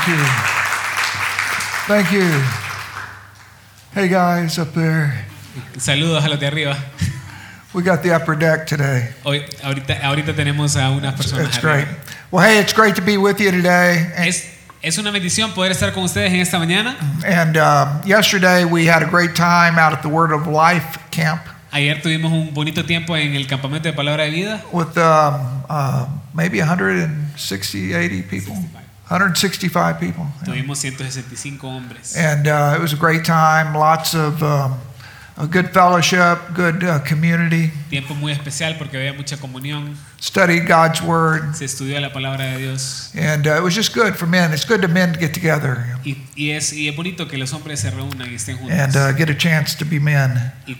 Thank you. Thank you. Hey guys up there. Saludos a los de arriba. We got the upper deck today. Hoy, ahorita, ahorita tenemos a unas personas It's arriba. great. Well, hey, it's great to be with you today. And, Es, es una bendición poder estar con ustedes en esta mañana. and uh, yesterday we had a great time out at the Word of Life camp Ayer tuvimos un bonito tiempo en el campamento de Palabra de Vida. with um, uh, maybe 160, 80 people, 165 people. Tuvimos 165 hombres. And uh, it was a great time. Lots of um, a good fellowship, good uh, community. Tiempo muy especial porque había mucha comunión. Studied God's Word. Se estudió la palabra de Dios. And uh, it was just good for men. It's good to men to get together Y, y es, y es bonito que los hombres se reúnan y estén juntos. and uh, get a chance to be men. y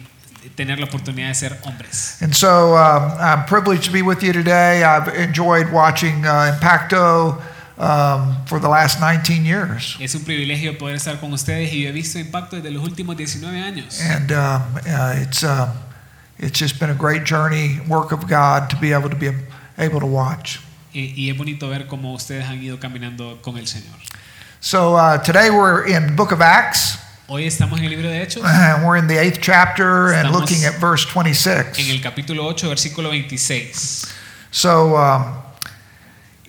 tener la oportunidad de ser hombres. And so um, I'm privileged to be with you today. I've enjoyed watching uh, Impacto um, for the last 19 years. Es un privilegio poder estar con ustedes y yo he visto impacto desde los últimos 19 años. And um, uh, it's, um, it's just been a great journey, work of God, to be able to be able to watch. Y, y es bonito ver cómo ustedes han ido caminando con el Señor. So uh, today we're in Book of Acts, Hoy estamos en el libro de Hechos, and we're in the eighth chapter and looking at verse 26. en 26. el capítulo 8, versículo 26. So, um,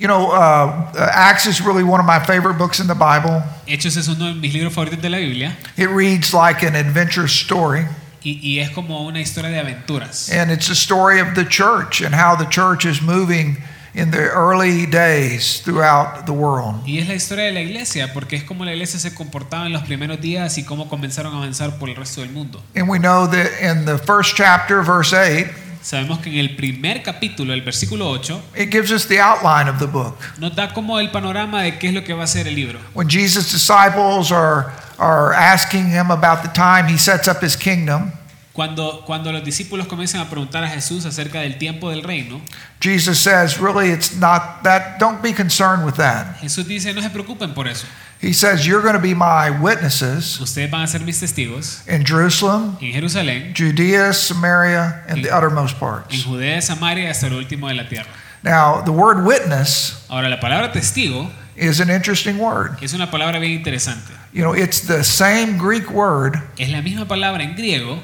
you know, uh, Acts is really one of my favorite books in the Bible. Hechos es uno de mis libros favoritos de la Biblia It reads like an adventure story, y, y es como una historia de aventuras. and it's a story of the church and how the church is moving in the early days throughout the world. Y es la historia de la iglesia, porque es como la iglesia se comportaba en los primeros días y cómo comenzaron a avanzar por el resto del mundo. And we know that in the first chapter, verse 8, Sabemos que en el primer capítulo, el versículo 8, it gives us the outline of the book. nos da como el panorama de qué es lo que va a ser el libro. When Jesus' disciples are, are asking him about the time he sets up his kingdom, Cuando, cuando los discípulos comienzan a preguntar a Jesús acerca del tiempo del reino, Jesus says, really, it's not that, don't be concerned with that. Jesús dice, no se preocupen por eso. He says, You're going to be my witnesses Ustedes van a ser mis testigos in Jerusalem, en Jerusalén, Judea, Samaria, and the uttermost en parts. Judea, Samaria y hasta lo último de la tierra. Now, the word witness Ahora, la palabra testigo is an interesting word. es una palabra bien interesante. You know, it's the same Greek word Es la misma palabra en griego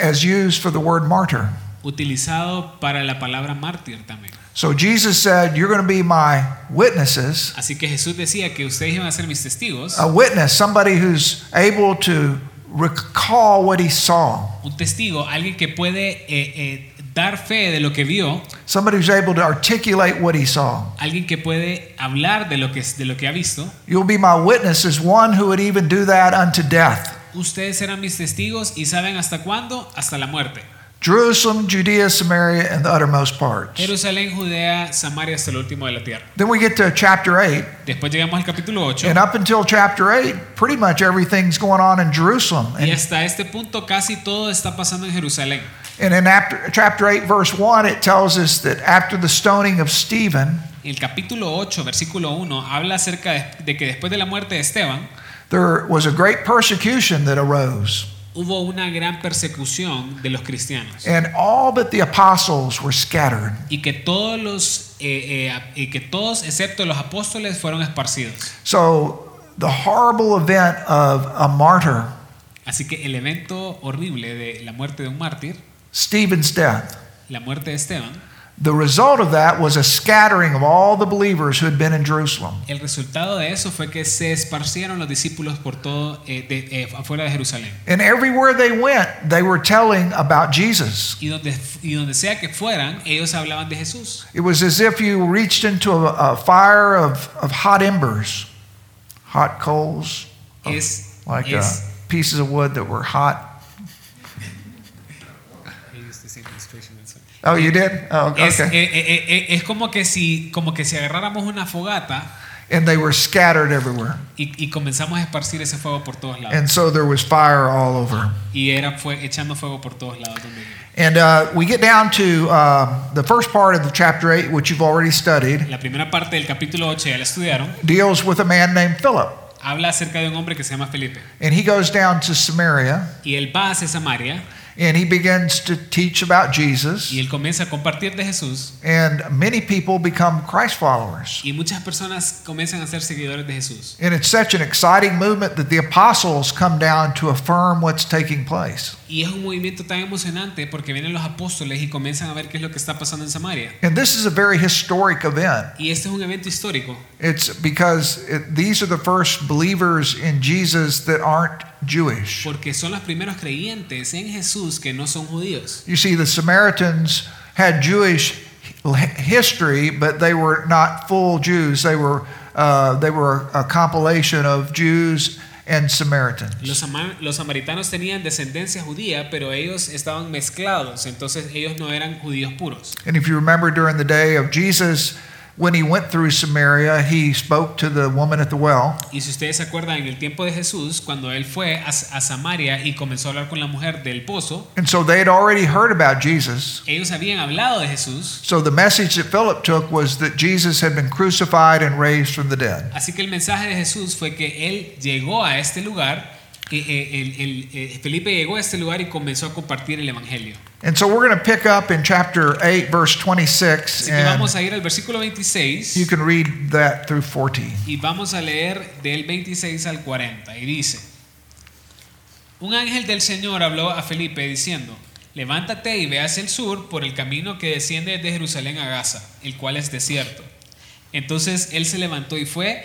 as used for the word martyr. utilizado para la palabra mártir también. So Jesus said, You're going to be my witnesses. Así que Jesús decía que ustedes iban a ser mis testigos. A witness, somebody who's able to recall what he saw, Un testigo, alguien que puede eh, eh, dar fe de lo que vio, somebody who's able to articulate what he saw. alguien que puede hablar de lo que, de lo que ha visto. You'll be my witness as one who would even do that unto death. Ustedes serán mis testigos y saben hasta cuándo, hasta la muerte. Jerusalem, Judea, Samaria, and the uttermost parts. Jerusalén, Judea, Samaria hasta lo último de la tierra. Then we get to chapter 8, Después llegamos al capítulo 8 and up until chapter 8, pretty much everything's going on in Jerusalem. y And, hasta este punto casi todo está pasando en Jerusalén. and in chapter 8, verse 1, it tells us that after the stoning of Stephen, El capítulo 8, versículo 1, habla acerca de, de que después de la muerte de Esteban there was a great persecution that arose, hubo una gran persecución de los cristianos and all but the apostles were scattered. y que todos los eh, eh, y que todos excepto los apóstoles fueron esparcidos. So the horrible event of a martyr, Así que el evento horrible de la muerte de un mártir, Stephen's death, la muerte de Esteban, the result of that was a scattering of all the believers who had been in Jerusalem. el resultado de eso fue que se esparcieron los discípulos por todo eh, de- eh, afuera de Jerusalén. And everywhere they went, they were telling about Jesus. Y donde, y donde sea que fueran, ellos hablaban de Jesús. It was as if you reached into a, a fire of, of hot embers, hot coals, of- Es, like uh, es, pieces of wood that were hot. Oh, you did? Oh, okay. eh, eh, eh, es como que si como que si agarráramos una fogata And they were scattered everywhere. y, y comenzamos a esparcir ese fuego por todos lados. And so there was fire all over. Y era fue, echando fuego por todos lados. And uh, we get down to uh, the first part of the chapter 8, which you've already studied, La primera parte del capítulo 8 ya la estudiaron. deals with a man named Philip. Habla acerca de un hombre que se llama Felipe. And he goes down to Samaria Y él va hacia Samaria And he begins to teach about Jesus. y él comienza a compartir de Jesús And many people become Christ followers. y muchas personas comienzan a ser seguidores de Jesús. And it's such an exciting movement that the apostles come down to affirm what's taking place. Y es un movimiento tan emocionante porque vienen los apóstoles y comienzan a ver qué es lo que está pasando en Samaria. And this is a very historic event. Y este es un evento histórico It's because it, these are the first believers in Jesus that aren't Jewish. porque son los primeros creyentes en Jesús que no son judíos. You see, the Samaritans had Jewish history, but they were not full Jews. They were, uh, they were a compilation of Jews and Samaritans. Los, los samaritanos tenían descendencia judía, pero ellos estaban mezclados, entonces ellos no eran judíos puros. And if you remember during the day of Jesus, when he went through Samaria, he spoke to the woman at the well. Y si ustedes se acuerdan, en el tiempo de Jesús, cuando él fue a, a Samaria y comenzó a hablar con la mujer del pozo, And so they had already heard about Jesus. ellos habían hablado de Jesús, So the message that Philip took was that Jesus had been crucified and raised from the dead. así que el mensaje de Jesús fue que él llegó a este lugar, el- el- eh, Felipe llegó a este lugar y comenzó a compartir el Evangelio. And so we're going to pick up in chapter 8, verse 26, Así que and vamos a ir al versículo 26. you can read that through 14. Y vamos a leer del 26 al 40. Y dice, un ángel del Señor habló a Felipe diciendo, levántate y ve hacia el sur por el camino que desciende de Jerusalén a Gaza, el cual es desierto. Entonces él se levantó y fue,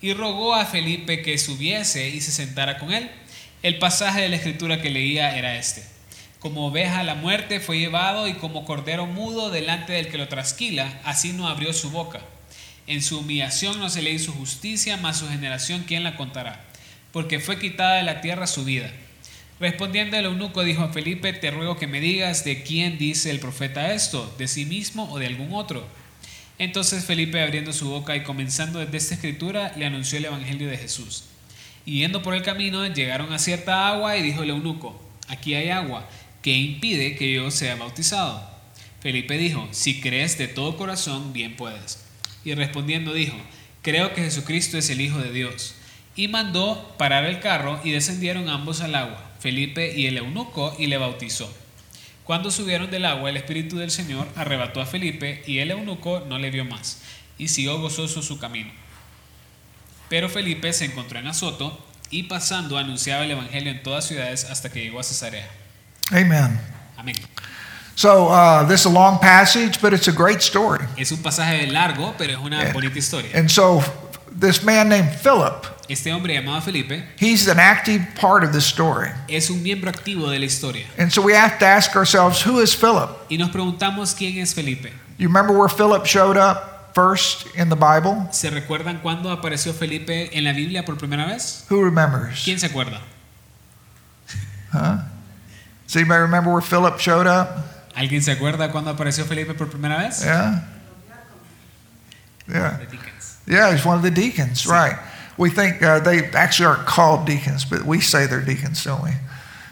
Y rogó a Felipe que subiese y se sentara con él. El pasaje de la escritura que leía era este. Como oveja a la muerte fue llevado y como cordero mudo delante del que lo trasquila, así no abrió su boca. En su humillación no se le hizo justicia, mas su generación quién la contará, porque fue quitada de la tierra su vida. Respondiendo el eunuco dijo a Felipe, te ruego que me digas de quién dice el profeta esto, de sí mismo o de algún otro. Entonces Felipe abriendo su boca y comenzando desde esta escritura, le anunció el evangelio de Jesús. Y yendo por el camino, llegaron a cierta agua y dijo el eunuco, aquí hay agua, ¿qué impide que yo sea bautizado? Felipe dijo, si crees de todo corazón, bien puedes. Y respondiendo dijo, creo que Jesucristo es el Hijo de Dios. Y mandó parar el carro y descendieron ambos al agua, Felipe y el eunuco, y le bautizó. Cuando subieron del agua, el Espíritu del Señor arrebató a Felipe y el eunuco no le vio más, y siguió gozoso su camino. Pero Felipe se encontró en Azoto y pasando anunciaba el Evangelio en todas ciudades hasta que llegó a Cesarea. Amen. Amén. So uh, this is a long passage, but it's a great story. Es un pasaje largo, pero es una bonita historia. And so this man named Philip, Este hombre llamado Felipe he's an active part of the story. es un miembro activo de la historia. And so we have to ask ourselves, who is Philip? Y nos preguntamos quién es Felipe. You remember where Philip showed up first in the Bible? ¿Se recuerdan cuándo apareció Felipe en la Biblia por primera vez? Who remembers? ¿Quién se acuerda? Huh? Does anybody remember where Philip showed up? ¿Alguien se acuerda cuándo apareció Felipe por primera vez? Yeah? Yeah. Yeah, he's one of the deacons, right. We think uh, they actually aren't called deacons, but we say they're deacons, don't we?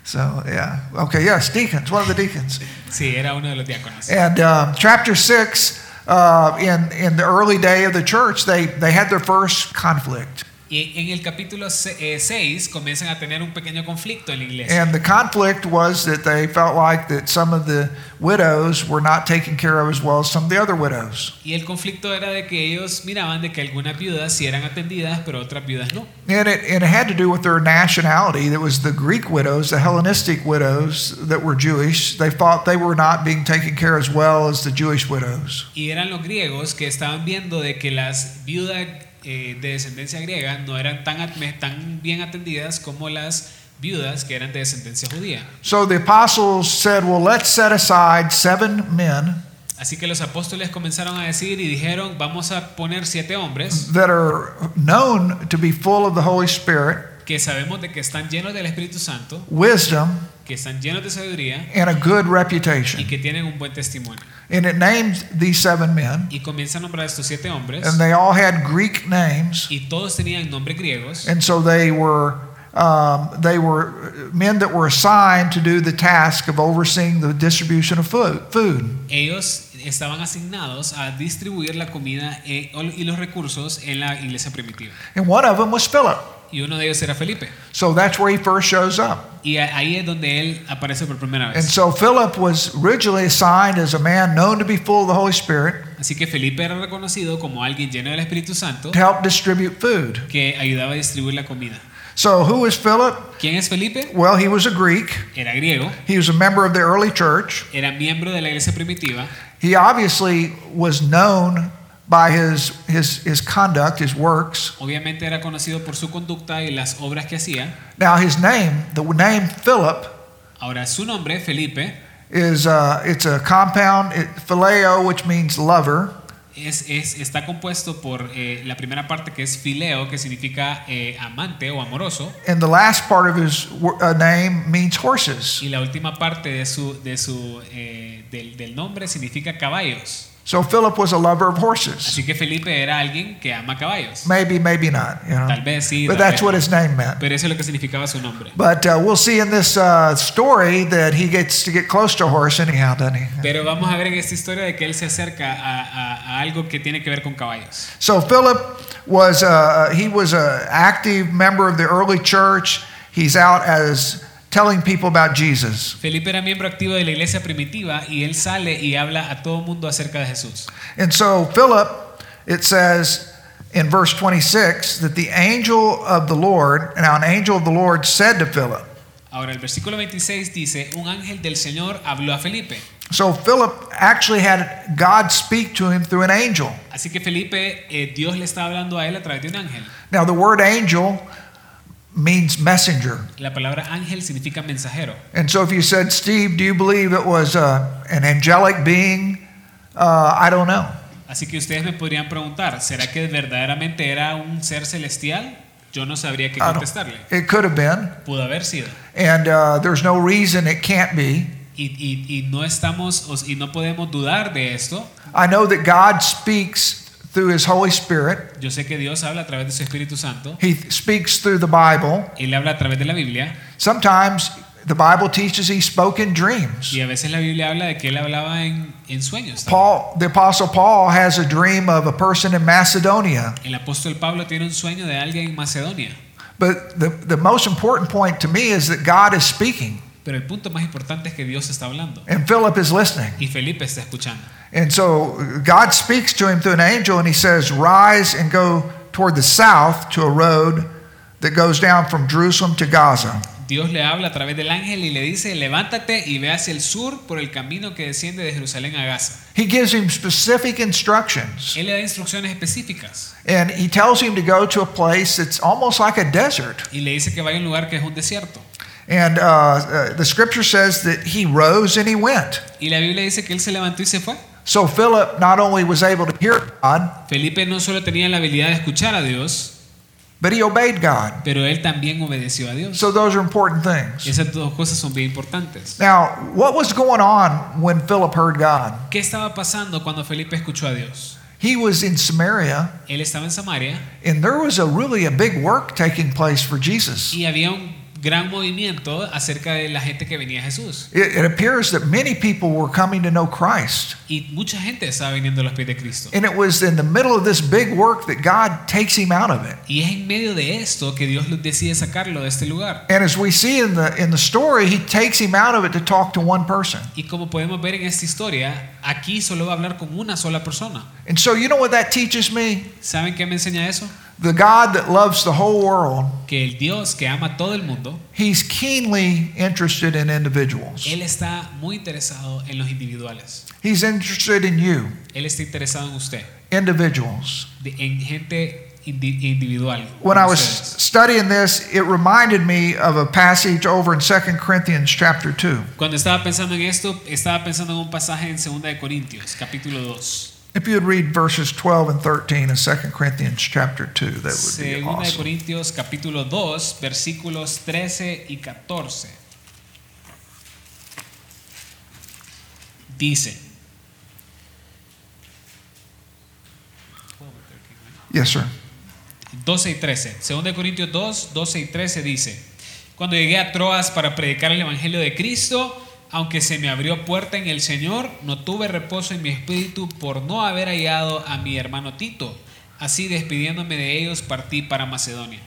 So, yeah. Okay, yes, deacons, one of the deacons. Sí, era uno de los diáconos. And um, chapter 6, uh, in, in the early day of the church, they, they had their first conflict. Y en el capítulo 6 eh, comienzan a tener un pequeño conflicto en la iglesia. And the conflict was that they felt like that some of the widows were not taken care of as well as some of the other widows. Y el conflicto era de que ellos miraban de que algunas viudas sí eran atendidas, pero otras viudas no. And it, and it had to do with their nationality. That was the Greek widows, the Hellenistic widows that were Jewish. They thought they were not being taken care as well as the Jewish widows. Y eran los griegos que estaban viendo de que las viudas eh, de descendencia griega no eran tan, tan bien atendidas como las viudas que eran de descendencia judía. So the apostles said, Well, let's set aside seven men Así que los apóstoles comenzaron a decir y dijeron, vamos a poner siete hombres that are known to be full of the Holy Spirit. Que sabemos de que están llenos del Espíritu Santo, wisdom, que están llenos de sabiduría and a good y reputation. que tienen un buen testimonio. And it named these seven men, Y comienza a nombrar a estos siete hombres and they all had Greek names, y todos tenían nombres griegos and so they were um, they were men that were assigned to do the task of overseeing the distribution of food. food. ellos estaban asignados a distribuir la comida eh, y los recursos en la iglesia primitiva. And one of them was Philip. Y uno de ellos era Felipe. So that's where he first shows up. Y ahí es donde él aparece por primera And so Philip was originally assigned as a man known to be full of the Holy Spirit Así que Felipe era reconocido como alguien lleno del Espíritu Santo to help distribute food. que ayudaba a distribuir la comida. So who is Philip? ¿Quién es Felipe? Well, he was a Greek. Era griego, He was a member of the early church. era miembro de la iglesia primitiva He obviously was known by his, his, his conduct, his works. Obviamente era conocido por su conducta y las obras que hacía. Now, his name, the name Philip, Ahora su nombre, Felipe, is uh, it's a compound, it, phileo, which means lover, es, es- está compuesto por eh, la primera parte que es fileo, que significa eh, amante o amoroso, and the last part of his uh, name means horses. y la última parte de su, de su, eh, del, del nombre significa caballos. So Philip was a lover of horses. Así que Felipe era alguien que ama caballos. Maybe, maybe not, you know. Tal vez sí, But that's what his name meant. pero eso es lo que significaba su nombre. But uh, we'll see in this uh, story that he gets to get close to a horse anyhow, doesn't he? Pero vamos a ver en esta historia de que él se acerca a, a- a algo que tiene que ver con caballos. So Philip was uh, he was an active member of the early church. He's out as telling people about Jesus. Felipe era miembro activo de la iglesia primitiva y él sale y habla a todo mundo acerca de Jesús. And so Philip, it says in verse 26 that the angel of the Lord, now an angel of the Lord said to Philip. Ahora el versículo 26 dice, un ángel del Señor habló a Felipe. So Philip actually had God speak to him through an angel. Así que Felipe, eh, Dios le está hablando a él a través de un ángel. Now the word angel means messenger. La palabra ángel significa mensajero. And so if you said, Steve, do you believe it was uh, an angelic being? Uh, I don't know. Así que ustedes me podrían preguntar, ¿será que verdaderamente era un ser celestial? Yo no sabría qué contestarle. It could have been. Pudo haber sido. And uh, there's no reason it can't be. Y, y- y no estamos y no podemos dudar de esto. I know that God speaks through his Holy Spirit. Yo sé que Dios habla a través de su Espíritu Santo. He speaks through the Bible. Él habla a través de la Biblia. Sometimes the Bible teaches he spoke in dreams. Y a veces la Biblia habla de que él hablaba en, en sueños. también. Paul, the Apostle Paul, has a dream of a person in Macedonia. El apóstol Pablo tiene un sueño de alguien en Macedonia. But the, the most important point to me is that God is speaking Pero el punto más importante es que Dios está hablando. and Philip is listening. Y Felipe está escuchando. And so God speaks to him through an angel and he says, Rise and go toward the south to a road that goes down from Jerusalem to Gaza. Dios le habla a través del ángel y le dice, levántate y ve hacia el sur por el camino que desciende de Jerusalén a Gaza. He gives him specific instructions Él le da instrucciones específicas and he tells him to go to a place that's almost like a desert. y le dice que vaya a un lugar que es un desierto. And uh, uh, the scripture says that he rose and he went. Y la Biblia dice que él se levantó y se fue. So Philip not only was able to hear God, Felipe no solo tenía la habilidad de escuchar a Dios, but he obeyed God. pero él también obedeció a Dios. So those are important things. Esas dos cosas son bien importantes. Now, what was going on when Philip heard God? ¿Qué estaba pasando cuando Felipe escuchó a Dios? He was in Samaria, Él estaba en Samaria and there was a really a big work taking place for Jesus. y había un gran movimiento acerca de la gente que venía a Jesús. It, it appears that many people were coming to know Christ. Y mucha gente estaba viniendo a los pies de Cristo. And it was in the middle of this big work that God takes him out of it. Y es en medio de esto que Dios decide sacarlo de este lugar. And as we see in the in the story, he takes him out of it to talk to one person. Y como podemos ver en esta historia, aquí solo va a hablar con una sola persona. And so you know what that teaches me? ¿Saben qué me enseña eso? The God that loves the whole world, Que el Dios que ama todo el mundo, he's keenly interested in individuals. Él está muy interesado en los individuales. He's interested in you, Él está interesado en usted, individuals. de- en gente indi- individual. When como I was ustedes. studying this, it reminded me of a passage over in 2 Corinthians chapter 2. Cuando estaba pensando en esto, estaba pensando en un pasaje en 2 de Corintios, capítulo 2. If you would read verses 12 and 13 in 2 Corinthians chapter 2, that would be Segunda de awesome. Corintios capítulo 2, versículos 13 y 14. Dice. Yes, sir. 12 y 13. Segunda de Corintios 2, 12 y 13 dice, cuando llegué a Troas para predicar el Evangelio de Cristo, aunque se me abrió puerta en el Señor, no tuve reposo en mi espíritu por no haber hallado a mi hermano Tito. Así despidiéndome de ellos, partí para Macedonia.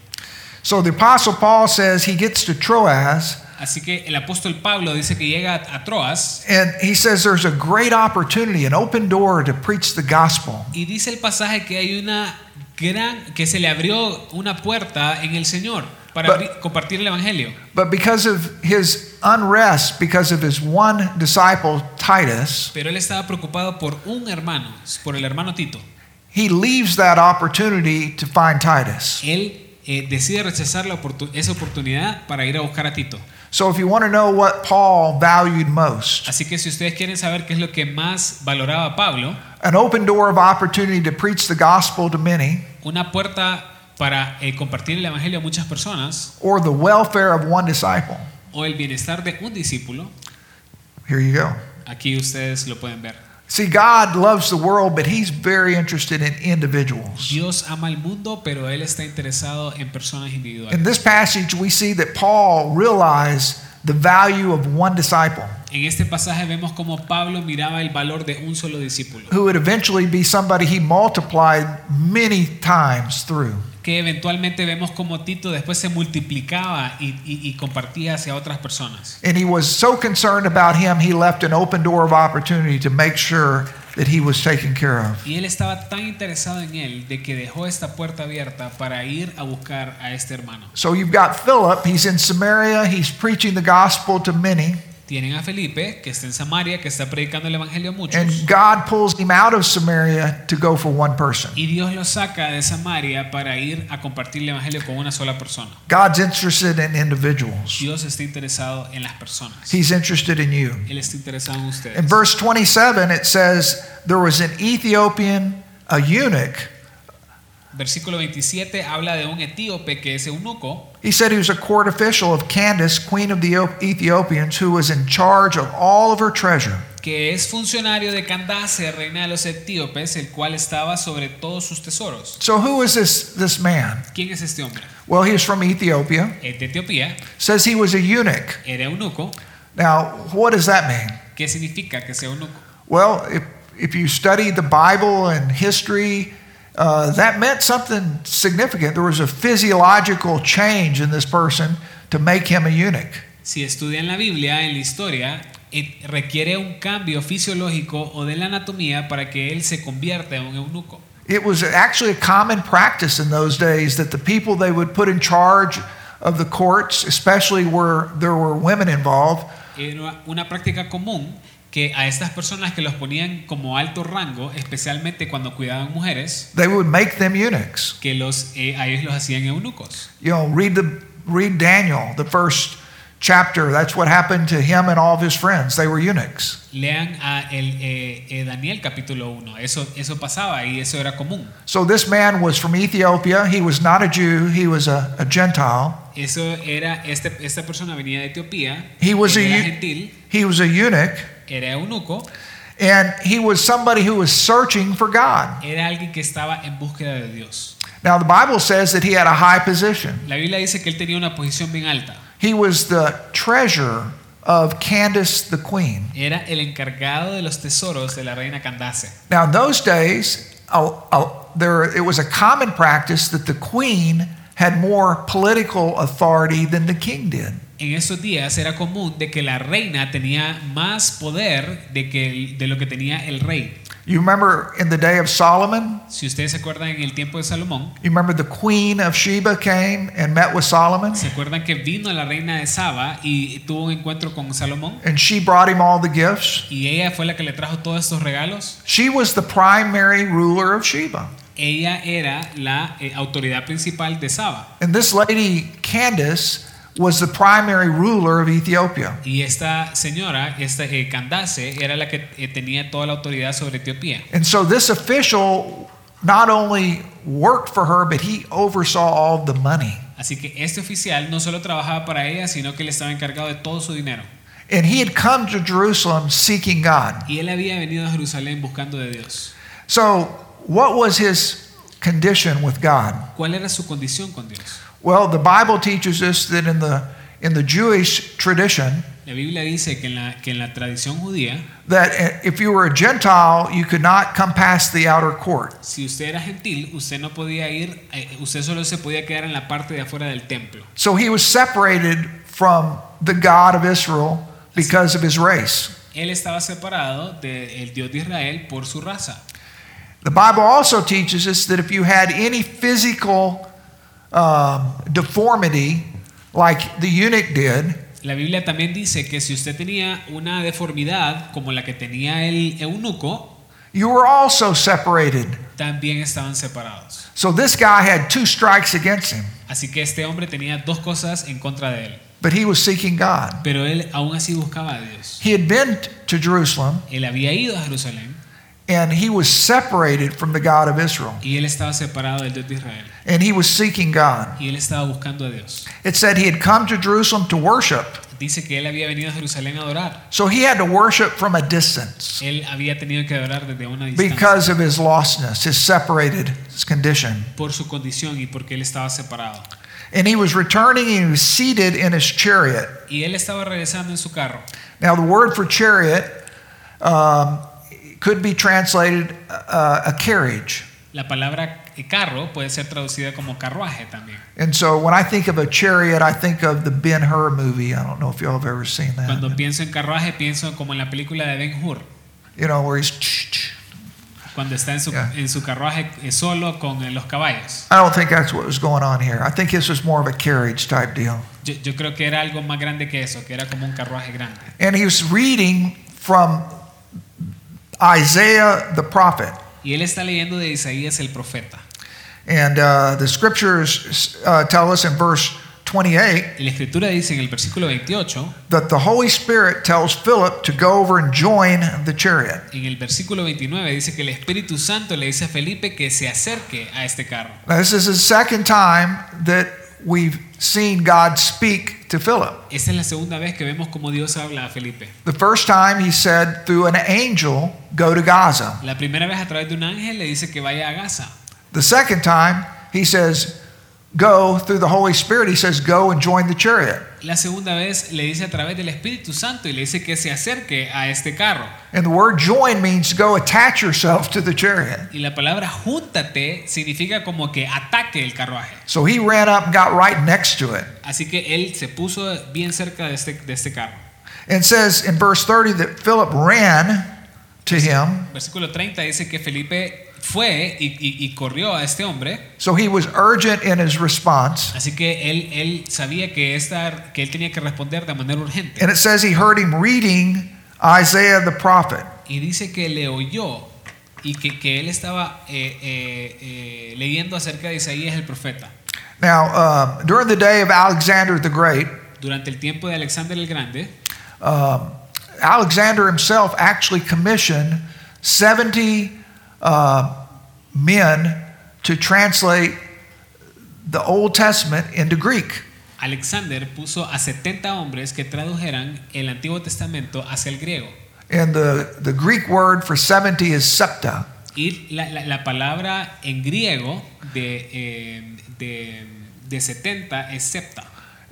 So the Apostle Paul says he gets to Troas, Así que el apóstol Pablo dice que llega a Troas and he says there's a great opportunity, an open door to preach the gospel. y dice el pasaje que hay una gran, que se le abrió una puerta en el Señor para But- compartir el Evangelio. But because of his unrest, because of his one disciple, Titus, Pero él estaba preocupado por un hermano, por el hermano Tito. he leaves that opportunity to find Titus. Él eh, decide rechazar la oportu- esa oportunidad para ir a buscar a Tito. So if you want to know what Paul valued most, Así que si ustedes quieren saber qué es lo que más valoraba Pablo, an open door of opportunity to preach the gospel to many, una puerta para eh, compartir el Evangelio a muchas personas or the welfare of one disciple, o el bienestar de un discípulo, here you go. aquí ustedes lo pueden ver. See, God loves the world, but he's very interested in individuals. Dios ama al mundo, pero Él está interesado en personas individuales. In this passage, we see that Paul realized the value of one disciple En este pasaje vemos como Pablo miraba el valor de un solo discípulo, who would eventually be somebody he multiplied many times through. Que eventualmente vemos como Tito después se multiplicaba y, y- y compartía hacia otras personas. And he was so concerned about him, he left an open door of opportunity to make sure that he was taken care of. Y él estaba tan interesado en él de que dejó esta puerta abierta para ir a buscar a este hermano. So you've got Philip, he's in Samaria, he's preaching the gospel to many, Tienen a Felipe, que está en Samaria, que está predicando el evangelio a muchos. and God pulls him out of Samaria to go for one person. Y Dios lo saca de Samaria para ir a compartir el evangelio con una sola persona. God's interested in individuals. Dios está interesado en las personas. He's interested in you. Él está interesado en ustedes. In verse 27, it says, There was an Ethiopian, a eunuch. Versículo 27 habla de un etíope que es eunuco, He said he was a court official of Candace, queen of the Ethiopians, who was in charge of all of her treasure. que es funcionario de Candace, reina de los etíopes, el cual estaba sobre todos sus tesoros. So who is this, this man? ¿Quién es este hombre? Well, he was from Ethiopia. Es de Etiopía, Says he was a eunuch. era eunuco. Now, what does that mean? ¿Qué significa que sea eunuco? Well, if, if you study the Bible and history, uh, that meant something significant. There was a physiological change in this person to make him a eunuch. Si estudian la Biblia, en la historia, requiere un cambio fisiológico o de la anatomía para que él se convierta en un eunuco. It was actually a common practice in those days that the people they would put in charge of the courts, especially where there were women involved, Era una práctica común que a estas personas que los ponían como alto rango, especialmente cuando cuidaban mujeres, they would make them eunuchs. que los, eh, a ellos los hacían eunucos. You know, read the read Daniel, the first chapter. That's what happened to him and all of his friends. They were eunuchs. Lean a el, eh, eh, Daniel capítulo 1, eso, eso pasaba y eso era común. So this man was from Ethiopia. He was not a Jew. He was a, a Gentile. Eso era, este, esta persona venía de Etiopía, He was a gentil, He was a eunuch, era eunuco, and he was somebody who was searching for God. era alguien que estaba en búsqueda de Dios. Now the Bible says that he had a high position. La Biblia dice que él tenía una posición bien alta. He was the treasurer of Candace the queen. Era el encargado de los tesoros de la reina Candace. Now, in those days, uh, uh, there, it was a common practice that the queen had more political authority than the king did. En esos días era común de que la reina tenía más poder de, que, de lo que tenía el rey. You remember in the day of Solomon, Si ustedes se acuerdan en el tiempo de Salomón, you remember the queen of Sheba came and met with Solomon, ¿se acuerdan que vino la reina de Saba y tuvo un encuentro con Salomón? and she brought him all the gifts. Y ella fue la que le trajo todos estos regalos. She was the primary ruler of Sheba. Ella era la eh, autoridad principal de Saba. And this lady, Candace, was the primary ruler of Ethiopia. Y esta señora, esta eh, Candace, era la que eh, tenía toda la autoridad sobre Etiopía. And so this official not only worked for her, but he oversaw all the money. Así que este oficial no solo trabajaba para ella, sino que él estaba encargado de todo su dinero. And he had come to Jerusalem seeking God. Y él había venido a Jerusalén buscando de Dios. So, what was his condition with God? ¿Cuál era su condición con Dios? Well, the Bible teaches us that in the in the Jewish tradition La Biblia dice que en la, que en la tradición judía, that if you were a Gentile, you could not come past the outer court. si usted era gentil, usted no podía ir, eh, usted solo se podía quedar en la parte de afuera del templo. So he was separated from the God of Israel because of his race. Él estaba separado del Dios de Israel por su raza. The Bible also teaches us that if you had any physical um, deformity, like the eunuch did, La Biblia también dice que si usted tenía una deformidad como la que tenía el eunuco, you were also separated. también estaban separados. So this guy had two strikes against him, Así que este hombre tenía dos cosas en contra de él, but he was seeking God. pero él aún así buscaba a Dios. He had been to Jerusalem Él había ido a Jerusalén and he was separated from the God of Israel, y él estaba separado del Dios de Israel and he was seeking God. y él estaba buscando a Dios. It said he had come to Jerusalem to worship, Dice que él había venido a Jerusalén a adorar. so he had to worship from a distance Él había tenido que adorar desde una distancia because of his lostness, his separated condition. por su condición y porque él estaba separado. And he was returning and he was seated in his chariot. Y él estaba regresando en su carro. Now, the word for chariot um, could be translated uh, a carriage. La palabra carro puede ser traducida como carruaje también. And so when I think of a chariot, I think of the Ben Hur movie. I don't know if y'all have ever seen that. Cuando pienso en carruaje, pienso como en la película de Ben Hur, You know, where he's. cuando está en su, Yeah. en su carruaje eh, solo con eh, los caballos. I don't think that's what was going on here. I think this was more of a carriage type deal. Yo, yo creo que era algo más grande que eso, que era como un carruaje grande. And he was reading from Isaiah the prophet. Y él está leyendo de Isaías el profeta. And uh, the scriptures uh, tell us in verse 28 Y la escritura dice en el versículo 28, that the Holy Spirit tells Philip to go over and join the chariot. en el versículo 29 dice que el Espíritu Santo le dice a Felipe que se acerque a este carro. Now, this is the second time that we've seen God speak to Philip. Esta es la segunda vez que vemos cómo Dios habla a Felipe. The first time he said through an angel, go to Gaza. La primera vez a través de un ángel le dice que vaya a Gaza. The second time he says, go through the Holy Spirit. He says, go and join the chariot. La segunda vez le dice a través del Espíritu Santo y le dice que se acerque a este carro. And the word join means go attach yourself to the chariot. Y la palabra júntate significa como que ataque el carruaje. So he ran up and got right next to it. Así que él se puso bien cerca de este, de este carro. And says in verse 30 that Philip ran to him. Versículo 30 dice que Felipe fue y, y- y corrió a este hombre. So he was urgent in his response. Así que él, él sabía que, esta, que él tenía que responder de manera urgente. And it says he heard him reading Isaiah the prophet. Y dice que le oyó y que, que él estaba eh, eh, eh, leyendo acerca de Isaías el profeta. Now, um, during the day of Alexander the Great, Durante el tiempo de Alexander el Grande, um, Alexander himself actually commissioned 70 uh, men to translate the Old Testament into Greek. Alexander puso a 70 hombres que tradujeran el Antiguo Testamento hacia el griego. And the, the Greek word for 70 is septa. Y la, la- la palabra en griego de, eh, de, de 70 es septa.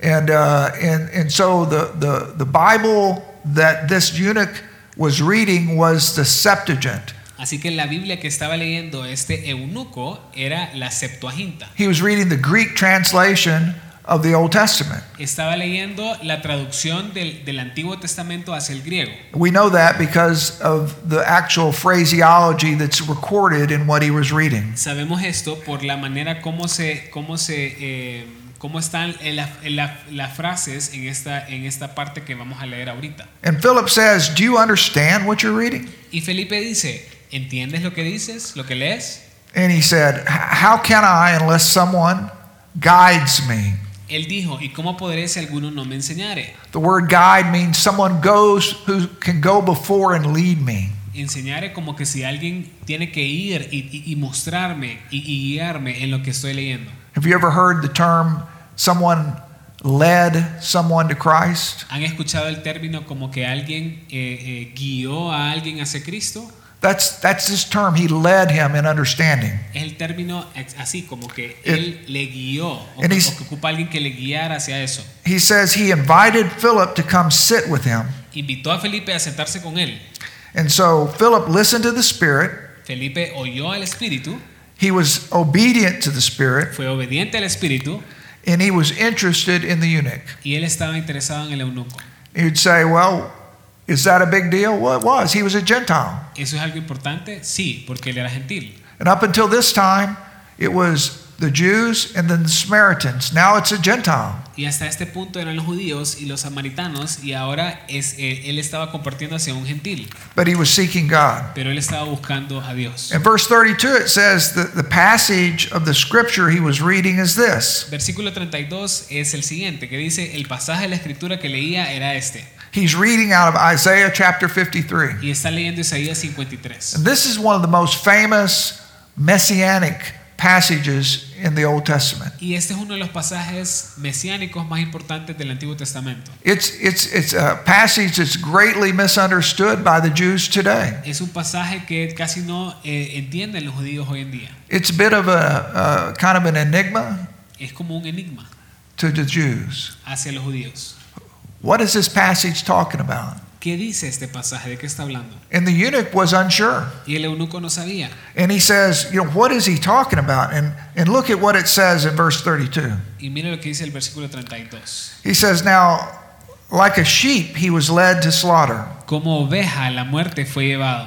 And, uh, and, and so the, the, the Bible that this eunuch was reading was the Septuagint. Así que la Biblia que estaba leyendo este eunuco era la Septuaginta. He was reading the Greek translation of the Old Testament. Estaba leyendo la traducción del, del Antiguo Testamento hacia el griego. We know that because of the actual phraseology that's recorded in what he was reading. Sabemos esto por la manera como se, cómo se, eh, cómo están en la- las frases en esta, en esta parte que vamos a leer ahorita. And Philip says, Do you understand what you're reading? Y Felipe dice, ¿entiendes lo que dices, lo que lees? And he said, How can I unless someone guides me? Él dijo, ¿y cómo podré si alguno no me enseñare? The word guide means someone goes who can go before and lead me. Enseñare como que si alguien tiene que ir y, y- y mostrarme y, y guiarme en lo que estoy leyendo. Have you ever heard the term someone led someone to Christ? ¿Han escuchado el término como que alguien eh, eh, guió a alguien hacia Cristo? That's that's this term. He led him in understanding. El término ex- así, como que él le guió, o que, he's- o que ocupa alguien que le guiara hacia eso. He says he invited Philip to come sit with him. Invitó a Felipe a sentarse con él. And so Philip listened to the Spirit. Felipe oyó al Espíritu, He was obedient to the Spirit, fue obediente al Espíritu and he was interested in the eunuch. y él estaba interesado en el eunuco. You'd say, well, is that a big deal? Well, it was. He was a Gentile. ¿Eso es algo importante? Sí, porque él era gentil. And up until this time, it was the Jews and then the Samaritans. Now it's a Gentile. Y hasta este punto eran los judíos y los samaritanos y ahora es, eh, él estaba compartiendo hacia un gentil, But he was seeking God. pero él estaba buscando a Dios. In verse 32, it says that the passage of the scripture he was reading is this Versículo 32 es el siguiente, que dice, el pasaje de la escritura que leía era este. He's reading out of Isaiah chapter 53. Y está leyendo Isaías 53. And this is one of the most famous messianic passages in the Old Testament. Y este es uno de los pasajes mesiánicos más importantes del Antiguo Testamento. It's, it's, it's a passage that's greatly misunderstood by the Jews today. Es un pasaje que casi no eh, entienden los judíos hoy en día. It's a bit of a, a kind of an enigma Es como un enigma to the Jews. hacia los judíos. What is this passage talking about? ¿Qué dice este pasaje? ¿De qué está hablando? And the eunuch was unsure. Y el eunuco no sabía. And he says, you know, what is he talking about? And, and look at what it says in verse 32. Y mire lo que dice el versículo 32. He says, Now, like a sheep, he was led to slaughter, Como oveja a la muerte fue llevado.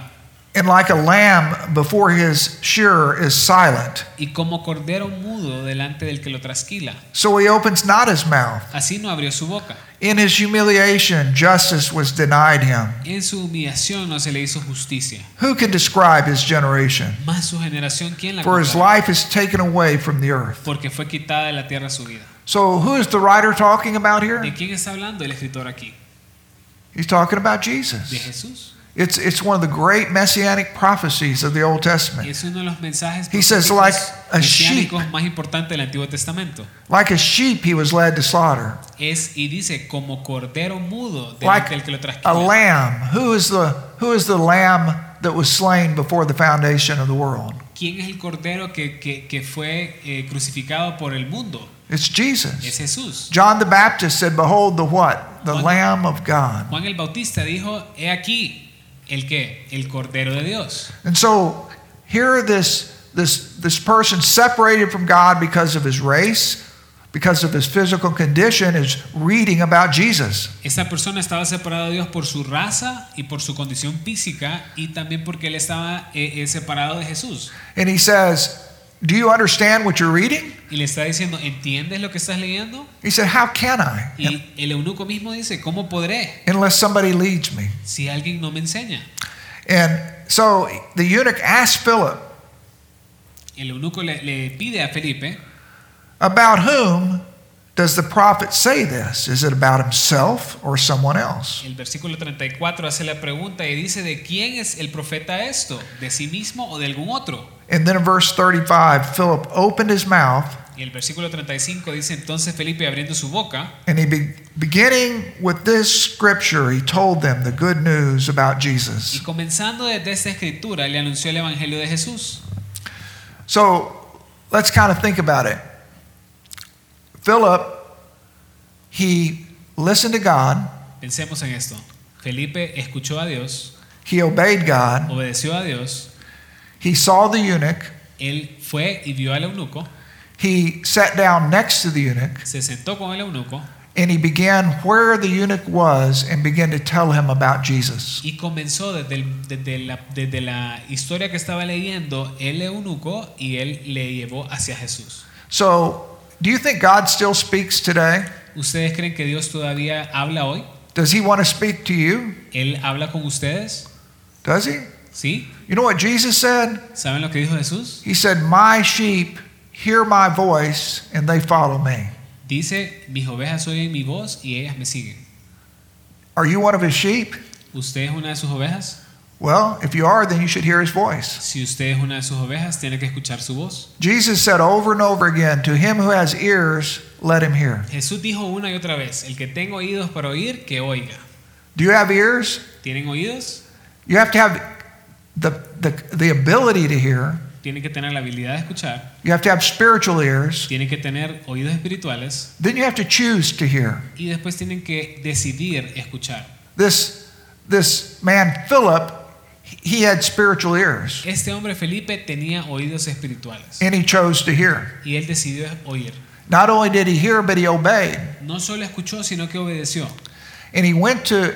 And like a lamb before his shearer is silent. Y como cordero mudo delante del que lo trasquila. So he opens not his mouth. Así no abrió su boca. In his humiliation, justice was denied him. En su humillación no se le hizo justicia. Who can describe his generation? Más su generación, ¿quién la For his life is taken away from the earth. Porque fue quitada de la tierra su vida. So, who is the writer talking about here? ¿De quién está hablando el escritor aquí? He's talking about De Jesús. It's, it's one of the great messianic prophecies of the Old Testament. Es uno de los mensajes He says, like a mesiánicos más importantes del Antiguo Testamento. Like a sheep, he was led to slaughter. Es y dice como cordero mudo Like del que lo a lamb. Who is the, who is the lamb that was slain before the foundation of the world? ¿Quién es el cordero que, que, que fue eh, crucificado por el mundo? It's Es Jesus. Jesús. John the Baptist said, Behold the what? The Juan- Lamb of God. Juan el Bautista dijo, he aquí, ¿el qué? El cordero de Dios. And so here this, this, this person separated from God because of his race, because of his physical condition, is reading about Jesus. Esta persona estaba separada de Dios por su raza y por su condición física y también porque él estaba eh, eh, separado de Jesús. And he says, Do you understand what you're reading? Y le está diciendo, ¿entiendes lo que estás leyendo? He said, How can I? Y el eunuco mismo dice, ¿cómo podré Unless somebody leads me. si alguien no me enseña? And so the eunuch asked Philip, El eunuco le, le pide a Felipe, About whom does the prophet say this? Is it about himself or someone else? el versículo 34 hace la pregunta y dice, ¿de quién es el profeta esto? ¿De sí mismo o de algún otro? And then in verse 35, Philip opened his mouth Y el versículo 35 dice, entonces Felipe abriendo su boca, and he be, beginning with this scripture, he told them the good news about y Jesus. comenzando desde esta escritura, le anunció el Evangelio de Jesús. So let's kind of think about it. Philip, he listened to God, Pensemos en esto. Felipe escuchó a Dios, he obeyed God, obedeció a Dios, he saw the eunuch, él fue y vio al eunuco, he sat down next to the eunuch, se sentó con el eunuco and he began where the eunuch was and began to tell him about Jesus. y comenzó desde, el- desde la, desde la historia que estaba leyendo el eunuco y él le llevó hacia Jesús. So, do you think God still speaks today? ¿Ustedes creen que Dios todavía habla hoy? Does he want to speak to you? ¿Él habla con ustedes? Does he? ¿Sí? You know what Jesus said? ¿Saben lo que dijo Jesús? He said, My sheep hear my voice and they follow me. Dice, mis ovejas oyen mi voz y ellas me siguen. Are you one of his sheep? ¿Usted es una de sus ovejas? Well, if you are, then you should hear his voice. Si usted es una de sus ovejas, tiene que escuchar su voz. Jesus said over and over again, To him who has ears, let him hear. Jesús dijo una y otra vez, el que tenga oídos para oír, que oiga. Do you have ears? ¿Tienen oídos? You have to have the, the, the ability to hear. Tienen que tener la habilidad de escuchar. You have to have spiritual ears. Tienen que tener oídos espirituales. Then you have to choose to hear. Y después tienen que decidir escuchar. This, this man, Philip, he had spiritual ears, Este hombre Felipe tenía oídos espirituales. and he chose to hear. Y él decidió oír. Not only did he hear, but he obeyed. No solo escuchó, sino que obedeció. And he went to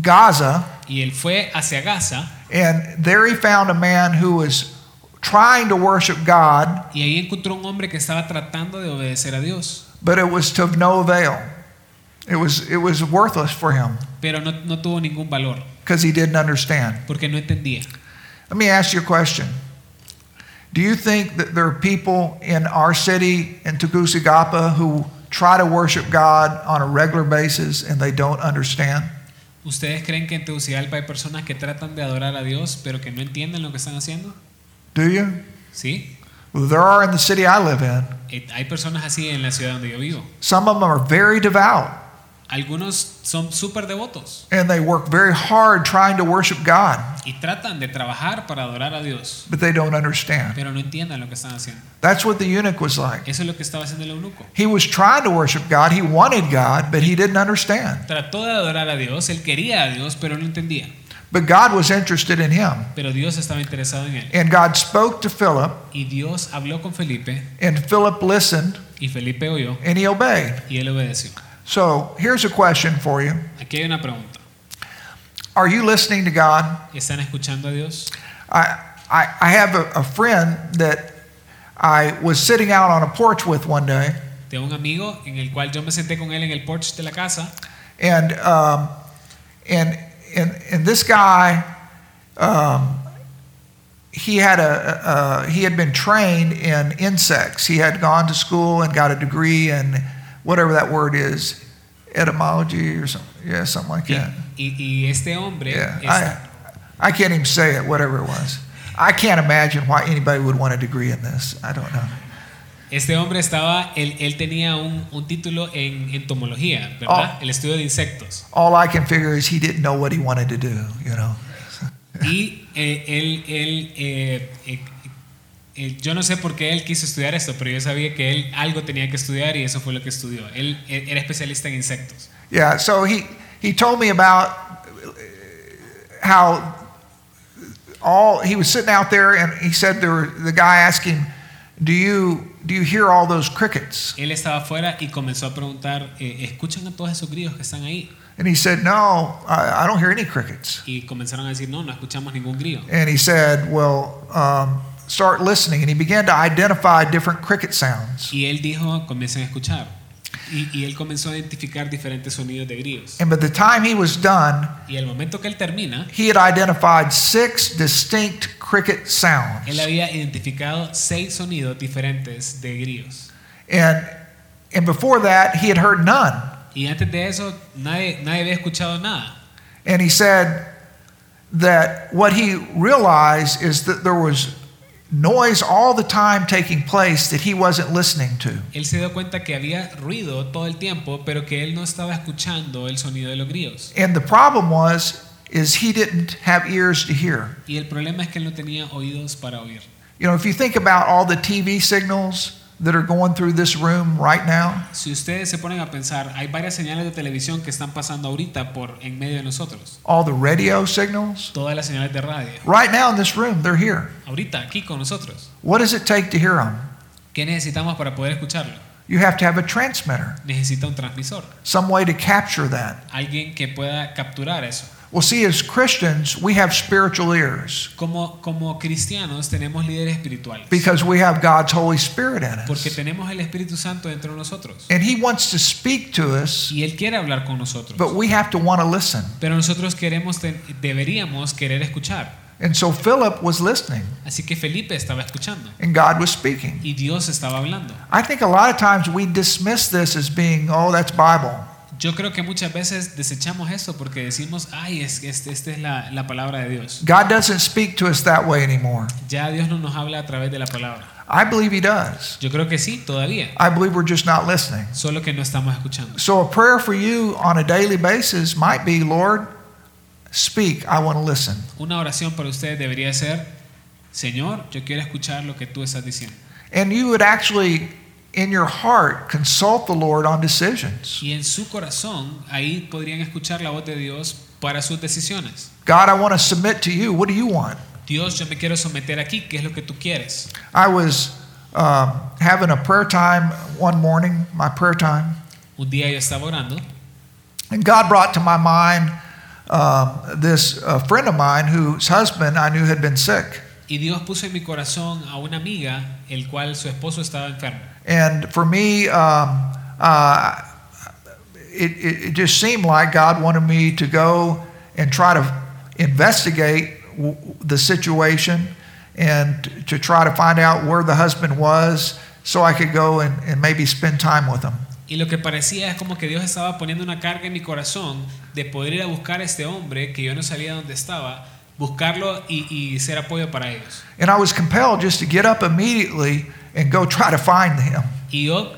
Gaza, Y él fue hacia Gaza and there he found a man who was trying to worship God, y ahí encontró un hombre que estaba tratando de obedecer a Dios. but it was to no avail. It was, it was worthless for him Pero no, no tuvo ningún valor because he didn't understand. porque no entendía. Let me ask you a question. Do you think that there are people in our city in Tegucigalpa who try to worship God on a regular basis and they don't understand? ¿Ustedes creen que en Tegucigalpa hay personas que tratan de adorar a Dios pero que no entienden lo que están haciendo? Do you? Sí. Well, there are in the city I live in. Eh, Hay personas así en la ciudad donde yo vivo. Some of them are very devout Algunos son súper devotos and they work very hard trying to worship God, y tratan de trabajar para adorar a Dios, but they don't understand. pero no entienden lo que están haciendo. That's what the eunuch was like. Eso es lo que estaba haciendo el eunuco. He was trying to worship God, he wanted God, but he didn't understand. Trató de adorar a Dios, él quería a Dios, pero no entendía. But God was interested in him. Pero Dios estaba interesado en él. And God spoke to Philip, Y Dios habló con Felipe and Philip listened y Felipe oyó and he obeyed. y él obedeció. So here's a question for you Aquí hay una pregunta. Are you listening to God? ¿Están escuchando a Dios? I, I, I have a, a friend that I was sitting out on a porch with one day, Tengo un amigo en el cual yo me senté con él en el porche de la casa and, um, and, and, and this guy, um, he had a, uh, he had been trained in insects. He had gone to school and got a degree in whatever that word is, etymology or something, yeah, something like that. y- y este hombre Yeah, I, I can't even say it, whatever it was. I can't imagine why anybody would want a degree in this. I don't know. Este hombre estaba, él, él tenía un, un título en entomología, ¿verdad? Oh. El estudio de insectos. All I can figure is he didn't know what he wanted to do, you know. Y eh, él, él eh, eh, yo no sé por qué él quiso estudiar esto, pero yo sabía que él algo tenía que estudiar y eso fue lo que estudió. Él, era especialista en insectos. Yeah, so he, he told me about uh, how all he was sitting out there and he said there were, the guy asked him, do you, do you hear all those crickets? Él estaba afuera y comenzó a preguntar, eh, ¿escuchan a todos esos grillos que están ahí? And he said, no, I, I don't hear any crickets. Y comenzaron a decir, no, no escuchamos ningún grillo. And he said, well, um, start listening. And he began to identify different cricket sounds. Y él dijo, comiencen a escuchar. Y, y él comenzó a identificar diferentes sonidos de grillos. And by the time he was done, Y al momento que él termina, he had identified six distinct cricket sounds. él había identificado seis sonidos diferentes de grillos. And, and before that, he had heard none. Y antes de eso, nadie, nadie había escuchado nada. And he said that what he realized is that there was noise all the time taking place that he wasn't listening to. Él se dio cuenta que había ruido todo el tiempo, pero que él no estaba escuchando el sonido de los grillos. And the problem was is he didn't have ears to hear. Y el problema es que él no tenía oídos para oír. You know, if you think about all the TV signals that are going through this room right now, Si ustedes se ponen a pensar, hay varias señales de televisión que están pasando ahorita por en medio de nosotros. all the radio signals, Todas las señales de radio. right now in this room, they're here. Ahorita, aquí con nosotros. What does it take to hear them? ¿Qué necesitamos para poder escucharlo? You have to have a transmitter, Necesita un transmisor. some way to capture that. Alguien que pueda capturar eso. Well, see, as Christians, we have spiritual ears Como, como cristianos tenemos líderes espirituales. because we have God's Holy Spirit in us. Porque tenemos el Espíritu Santo dentro de nosotros. And He wants to speak to us, Y Él quiere hablar con nosotros. but we have to want to listen. Pero nosotros queremos, deberíamos querer escuchar. And so Philip was listening, Así que Felipe estaba escuchando and God was speaking. y Dios estaba hablando. I think a lot of times we dismiss this as being, oh, that's Bible. Yo creo que muchas veces desechamos eso porque decimos, ay, es que este, esta es la, la palabra de Dios. God doesn't speak to us that way anymore. Ya Dios no nos habla a través de la palabra. I believe He does. Yo creo que sí, todavía. I believe we're just not listening. Solo que no estamos escuchando. So a prayer for you on a daily basis might be, Lord, speak. I want to listen. Una oración para ustedes debería ser, Señor, yo quiero escuchar lo que tú estás diciendo. And you would actually, in your heart, consult the Lord on decisions. Y en su corazón, ahí podrían escuchar la voz de Dios para sus decisiones. God, I want to submit to you. What do you want? Dios, yo me quiero someter aquí, ¿qué es lo que tú quieres? I was um, having a prayer time one morning, my prayer time, Un día yo estaba orando and God brought to my mind um, this uh, friend of mine whose husband I knew had been sick. Y Dios puso en mi corazón a una amiga, el cual su esposo estaba enfermo. And for me, um, uh, it, it, it just seemed like God wanted me to go and try to investigate w- the situation and to try to find out where the husband was so I could go and, and maybe spend time with him. Y lo que parecía es como que Dios estaba poniendo una carga en mi corazón de poder ir a buscar a este hombre que yo no sabía dónde estaba, buscarlo y, y ser apoyo para ellos. And I was compelled just to get up immediately and go try to find him. Y yo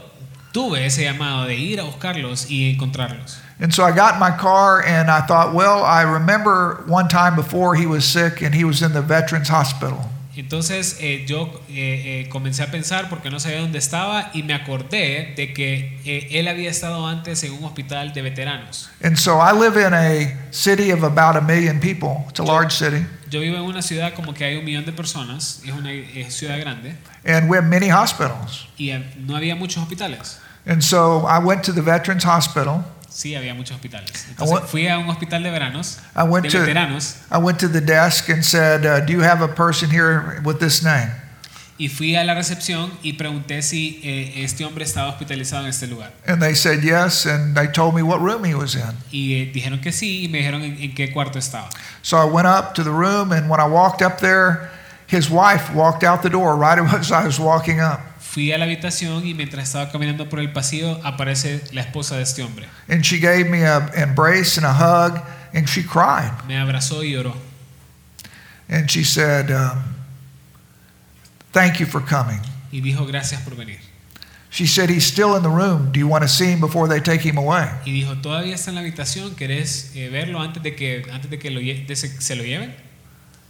tuve ese llamado de ir a buscarlos y encontrarlos. And so I got in my car and I thought, well, I remember one time before he was sick and he was in the Veterans Hospital. Entonces eh, yo eh, eh, comencé a pensar porque no sabía dónde estaba y me acordé de que él había estado antes en un hospital de veteranos. And so I live in a city of about a million people. It's a large city. Yo vivo en una ciudad como que hay un millón de personas, es una es ciudad grande And we have many hospitals. y no había muchos hospitales. And so I went to the Veterans Hospital. Sí, había muchos hospitales. I Entonces went- fui a un hospital de veranos, I went de to I went to the desk and said, uh, "Do you have a person here with this name?" y fui a la recepción y pregunté si eh, este hombre estaba hospitalizado en este lugar. And they said yes, and they told me what room he was in. Y eh, dijeron que sí y me dijeron en, en qué cuarto estaba. So I went up to the room, and when I walked up there, his wife walked out the door right as I was walking up. Fui a la habitación y mientras estaba caminando por el pasillo aparece la esposa de este hombre. And she gave me a embrace and a hug, and she cried. Me abrazó y lloró. And she said, um, Thank you for coming. Y dijo gracias por venir. She said, He's still in the room. Do you want to see him before they take him away? Y dijo, todavía está en la habitación, ¿querés eh, verlo antes de que, antes de que lo de se, se lo lleven?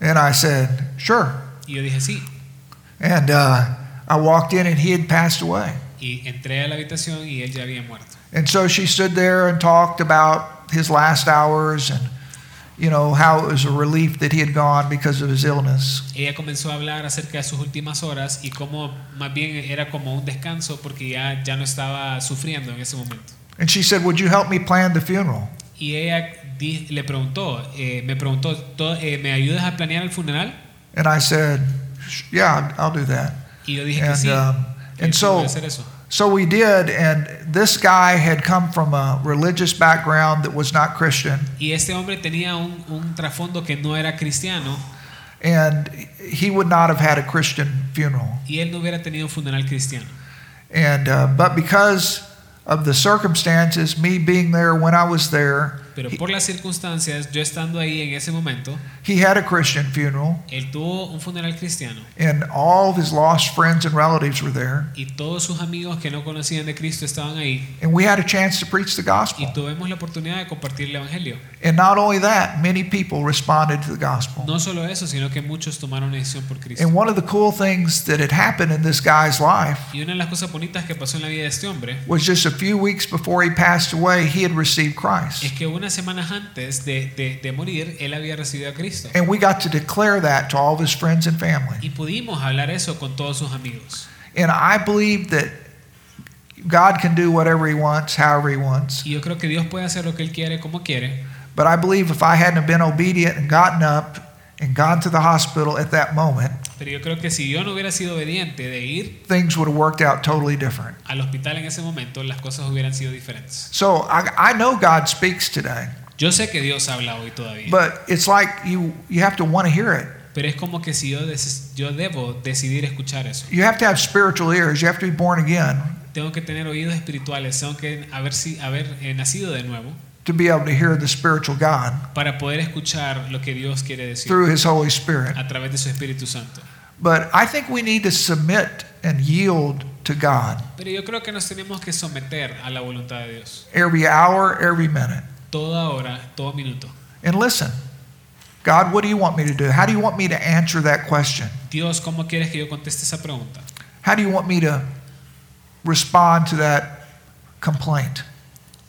And I said, Sure. Y yo dije sí. And uh, I walked in, and he had passed away. Y entré a la habitación y él ya había muerto. And so she stood there and talked about his last hours and, you know, how it was a relief that he had gone because of his illness. Ella comenzó a hablar acerca de sus últimas horas y cómo más bien era como un descanso porque ya, ya no estaba sufriendo en ese momento. And she said, Would you help me plan the funeral? Y ella le preguntó, eh, me preguntó, "¿To- eh, ¿me ayudas a planear el funeral? And I said, Yeah, I'll do that. Y yo dije que And, sí. um, que and so- hacer eso. So we did, and this guy had come from a religious background that was not Christian, Y este hombre tenía un, un trasfondo que no era cristiano and he would not have had a Christian funeral. y él no hubiera tenido un funeral cristiano. And uh, but because of the circumstances, me being there when I was there, Pero por las circunstancias, yo estando ahí en ese momento, he had a Christian funeral, él tuvo un funeral cristiano and all of his lost friends and relatives were there, y todos sus amigos que no conocían de Cristo estaban ahí and we had a chance to preach the gospel. y tuvimos la oportunidad de compartir el Evangelio. And not only that, many people responded to the gospel. No solo eso, sino que muchos tomaron decisión por Cristo. And one of the cool things that had happened in this guy's life Y una de las cosas bonitas que pasó en la vida de este hombre was just a few weeks before he passed away, he had received Christ. es que unas semanas antes de, de- de morir, él había recibido a Cristo. And we got to declare that to all of his friends and family. Y pudimos hablar eso con todos sus amigos. And I believe that God can do whatever he wants, however he wants. Y yo creo que Dios puede hacer lo que Él quiere, como quiere. But I believe if I hadn't have been obedient and gotten up and gone to the hospital at that moment, Pero yo creo que si yo no hubiera sido obediente de ir things would have worked out totally different. al hospital en ese momento, las cosas hubieran sido diferentes. So I, I know God speaks today, Yo sé que Dios habla hoy todavía, but it's like you, you have to want to hear it. Pero es como que si yo, debo decidir escuchar eso. You have to have spiritual ears. You have to be born again Tengo que tener oídos espirituales, tengo que haber eh, nacido de nuevo to be able to hear the spiritual God para poder escuchar lo que Dios quiere decir through His Holy Spirit. a través de su Espíritu Santo. But I think we need to submit and yield to God Pero yo creo que nos tenemos que someter a la voluntad de Dios. every hour, every minute. Toda hora, todo minuto. And listen, God, what do you want me to do? How do you want me to answer that question? Dios, ¿cómo quieres que yo conteste esa pregunta? How do you want me to respond to that complaint?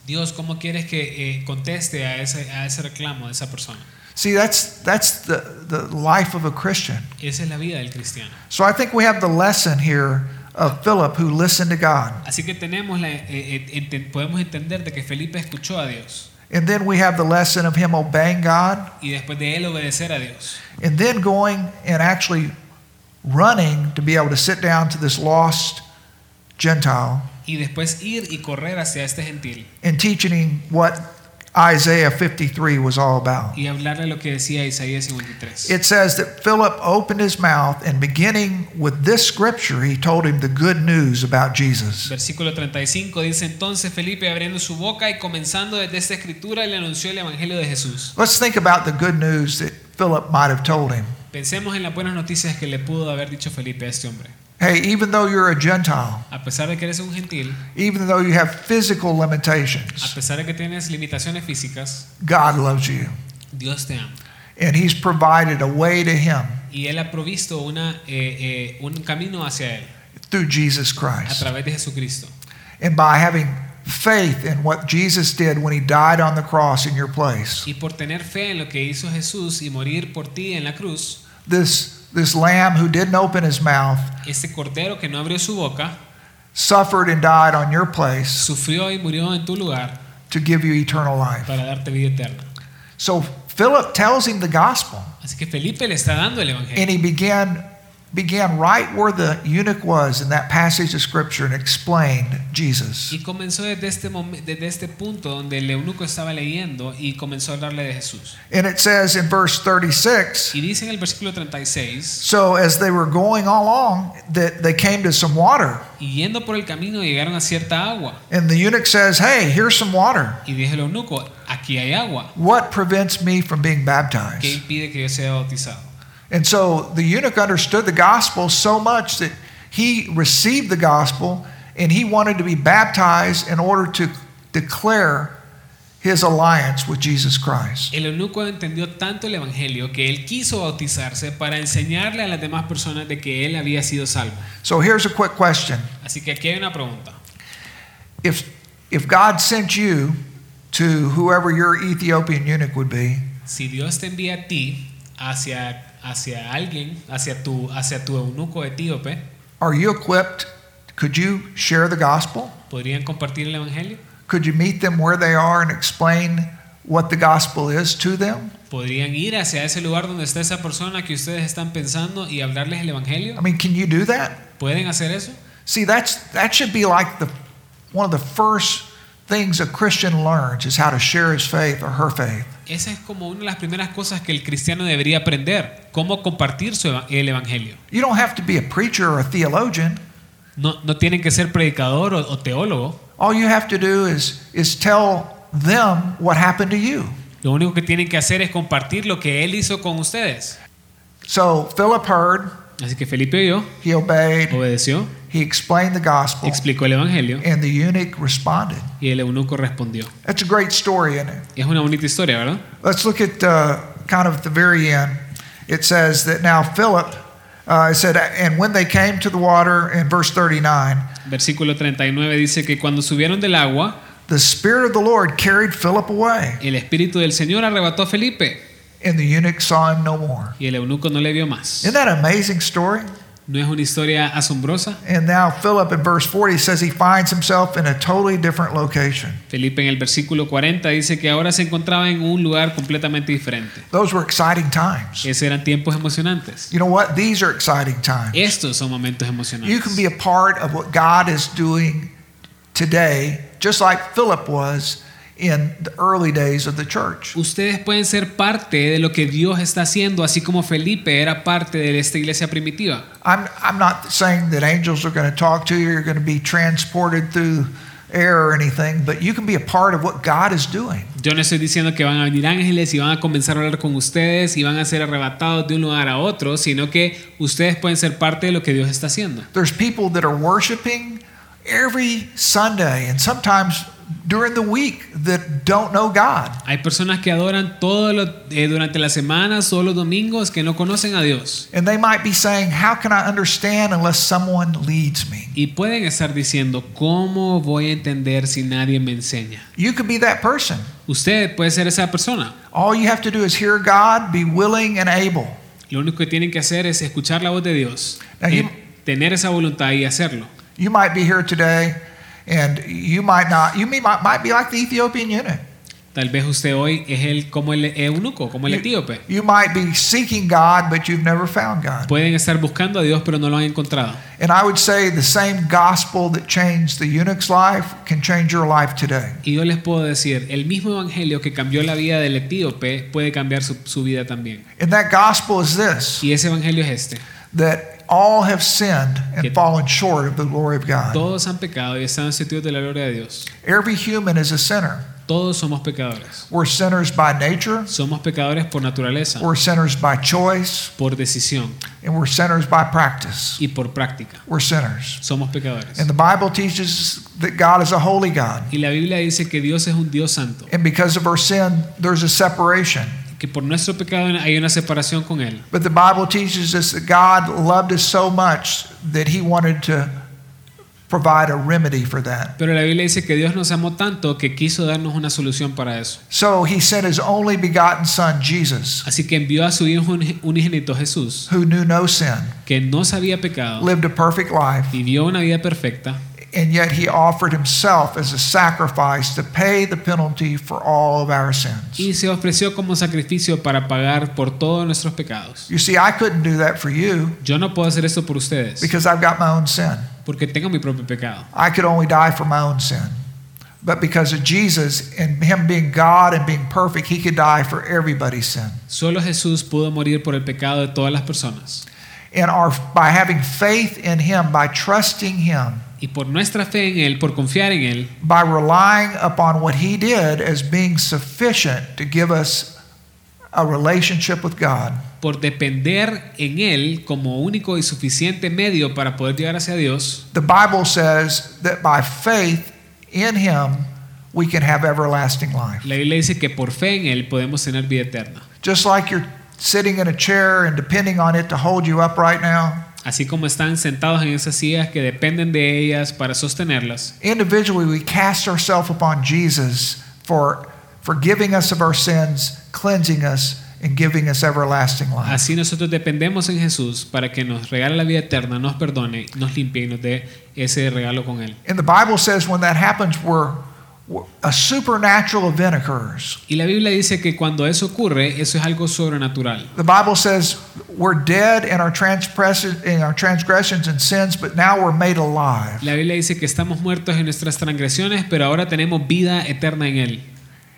Dios, ¿cómo quieres que eh, conteste a ese, a ese reclamo de esa persona? See, that's, that's the, the life of a Christian. Esa es la vida del cristiano. So I think we have the lesson here of Philip who listened to God. Así que tenemos la, eh, eh, podemos entender de que Felipe escuchó a Dios And then we have the lesson of him obeying God y después de él obedecer a Dios and then going and actually running to be able to sit down to this lost Gentile y después ir y correr hacia este gentil and teaching him what Isaiah 53 was all about. y hablarle lo que decía Isaías 53. It says that Philip opened his mouth and beginning with this scripture, he told him the good news about Jesus. Versículo 35 dice entonces Felipe abriendo su boca y comenzando desde esta escritura le anunció el evangelio de Jesús. Let's think about the good news that Philip might have told him. Pensemos en las buenas noticias que le pudo haber dicho Felipe a este hombre. Hey, even though you're a Gentile, A pesar de que eres un gentil, even though you have physical a limitations, pesar de que tienes limitaciones físicas, God loves you. Dios te ama. And he's provided a way to him Y Él ha provisto una, eh, eh, un camino hacia Él through Jesus a Christ. través de Jesucristo. And by having faith in what Jesus did when he died on the cross in your place, Y por tener fe en lo que hizo Jesús y morir por ti en la cruz, this, this lamb who didn't open his mouth este cordero que no abrió su boca, suffered and died on your place sufrió y murió en tu lugar to give you eternal life. para darte vida eterna. So Philip tells him the gospel, Así que Felipe le está dando el evangelio. and he began began right where the eunuch was in that passage of scripture and explained Jesus. Y comenzó desde este, desde este punto donde el eunuco estaba leyendo y comenzó a hablarle de Jesús. And it says in verse 36, Y dice en el versículo 36, so as they were going along that they came to some water, y yendo por el camino llegaron a cierta agua. and the eunuch says, "Hey, here's some water. Y el eunuco, aquí hay agua. What prevents me from being ¿Qué baptized?" impide que yo sea bautizado? And so the eunuch understood the gospel so much that he received the gospel and he wanted to be baptized in order to declare his alliance with Jesus Christ. El eunuco entendió tanto el evangelio que él quiso bautizarse para enseñarle a las demás personas de que él había sido salvo. So here's a quick question. Así que aquí hay una pregunta. If if God sent you to whoever your Ethiopian eunuch would be, Si Dios te envía a ti hacia, hacia alguien, hacia tu, hacia tu eunuco etíope, are you equipped? Could you share the gospel? ¿podrían compartir el evangelio? Could you meet them where they are and explain what the gospel is to them? ¿Podrían ir hacia ese lugar donde está esa persona que ustedes están pensando y hablarles el evangelio? I mean, can you do that? ¿Pueden hacer eso? See, that's that should be like the one of the first things a Christian learns is how to share his faith or her faith. Esa es como una de las primeras cosas que el cristiano debería aprender, cómo compartir su eva- el evangelio. You don't have to be a preacher or a theologian. No, no tienen que ser predicador o, o teólogo, All you have to do is is tell them what happened to you. lo único que tienen que hacer es compartir lo que él hizo con ustedes. So Philip heard, Así que Felipe oyó, he obeyed, obedeció, he explained the gospel, explicó el evangelio and the eunuch responded. y el eunuco respondió. That's a great story, isn't it? Es una bonita historia, ¿verdad? Let's look at uh, kind of at the very end. It says that now Philip uh, it said, and when they came to the water in verse 39, Versículo 39 dice que cuando subieron del agua, the Spirit of the Lord carried Philip away, el Espíritu del Señor arrebató a Felipe and the eunuch saw him no more. y el eunuco no le vio más. Isn't that an amazing story? ¿No es una historia asombrosa? And now Philip in verse 40 says he finds himself in a totally different location. Felipe en el versículo 40 dice que ahora se encontraba en un lugar completamente diferente. Those were exciting times. Esos eran tiempos emocionantes. You know what? These are exciting times. Estos son momentos emocionantes. You can be a part of what God is doing today, just like Philip was. In the early days of the church. Ustedes pueden ser parte de lo que Dios está haciendo, así como Felipe era parte de esta iglesia primitiva. I'm, I'm not saying that angels are going to talk to you, you're going to be transported through air or anything, but you can be a part of what God is doing. Yo no estoy diciendo que van a venir ángeles y van a comenzar a hablar con ustedes y van a ser arrebatados de un lugar a otro, sino que ustedes pueden ser parte de lo que Dios está haciendo. There's people that are worshiping every Sunday and sometimes during the week that don't know God. Hay personas que adoran todo lo- eh, durante las semanas, todos los domingos, que no conocen a Dios. And they might be saying, How can I understand unless someone leads me? Y pueden estar diciendo, ¿cómo voy a entender si nadie me enseña? You could be that person. Usted puede ser esa persona. All you have to do is hear God, be willing and able. Lo único que tienen que hacer es escuchar la voz de Dios, Now, eh, you- tener esa voluntad y hacerlo. You might be here today and you might not, you may, might, might be like the Ethiopian eunuch. Tal vez usted hoy es el como el eunuco, como el You, etíope. you might be seeking God, but you've never found God. Pueden estar buscando a Dios, pero no lo han encontrado. And I would say the same gospel that changed the eunuch's life can change your life today. Y yo les puedo decir, el mismo evangelio que cambió la vida del etíope puede cambiar su, su vida también. And that gospel is this Y ese evangelio es este. that all have sinned and fallen short of the glory of God. Todos han pecado y están destituidos de la gloria de Dios. Every human is a sinner. Todos somos pecadores. We're sinners by nature, Somos pecadores por naturaleza, we're sinners by choice, por decisión and we're sinners by practice. y por práctica. We're sinners. Somos pecadores. And the Bible teaches that God is a holy God. Y la Biblia dice que Dios es un Dios santo, And because of our sin, there's a separation. Que por nuestro pecado hay una separación con Él. But the Bible teaches us that God loved us so much that he wanted to provide a remedy for that. Pero la Biblia dice que Dios nos amó tanto que quiso darnos una solución para eso. So he sent his only begotten son, Jesus, Así que envió a su Hijo unigénito Jesús, who knew no sin, que no sabía pecado, lived a perfect life, vivió una vida perfecta and yet he offered himself as a sacrifice to pay the penalty for all of our sins. y se ofreció como sacrificio para pagar por todos nuestros pecados. You see, I couldn't do that for you Yo no puedo hacer esto por ustedes because I've got my own sin. porque tengo mi propio pecado. I could only die for my own sin. But because of Jesus and him being God and being perfect, he could die for everybody's sin. Solo Jesús pudo morir por el pecado de todas las personas. And our, by having faith in him, by trusting him, Y por nuestra fe en Él, por confiar en Él, by relying upon what he did as being sufficient to give us a relationship with God, por depender en Él como único y suficiente medio para poder llegar hacia Dios, the Bible says that by faith in him, we can have everlasting life. la Biblia dice que por fe en Él podemos tener vida eterna. Just like you're sitting in a chair and depending on it to hold you up right now, Así como están sentados en esas sillas que dependen de ellas para sostenerlas, individually we cast ourselves upon Jesus for forgiving us of our sins, cleansing us, and giving us everlasting life. así nosotros dependemos en Jesús para que nos regale la vida eterna, nos perdone, nos limpie y nos dé ese regalo con Él. And the Bible says when that happens, we're, we're- a supernatural event occurs. Y la Biblia dice que cuando eso ocurre, eso es algo sobrenatural. The Bible says we're dead in our, transgressions, in our transgressions and sins, but now we're made alive. La Biblia dice que estamos muertos en nuestras transgresiones, pero ahora tenemos vida eterna en Él.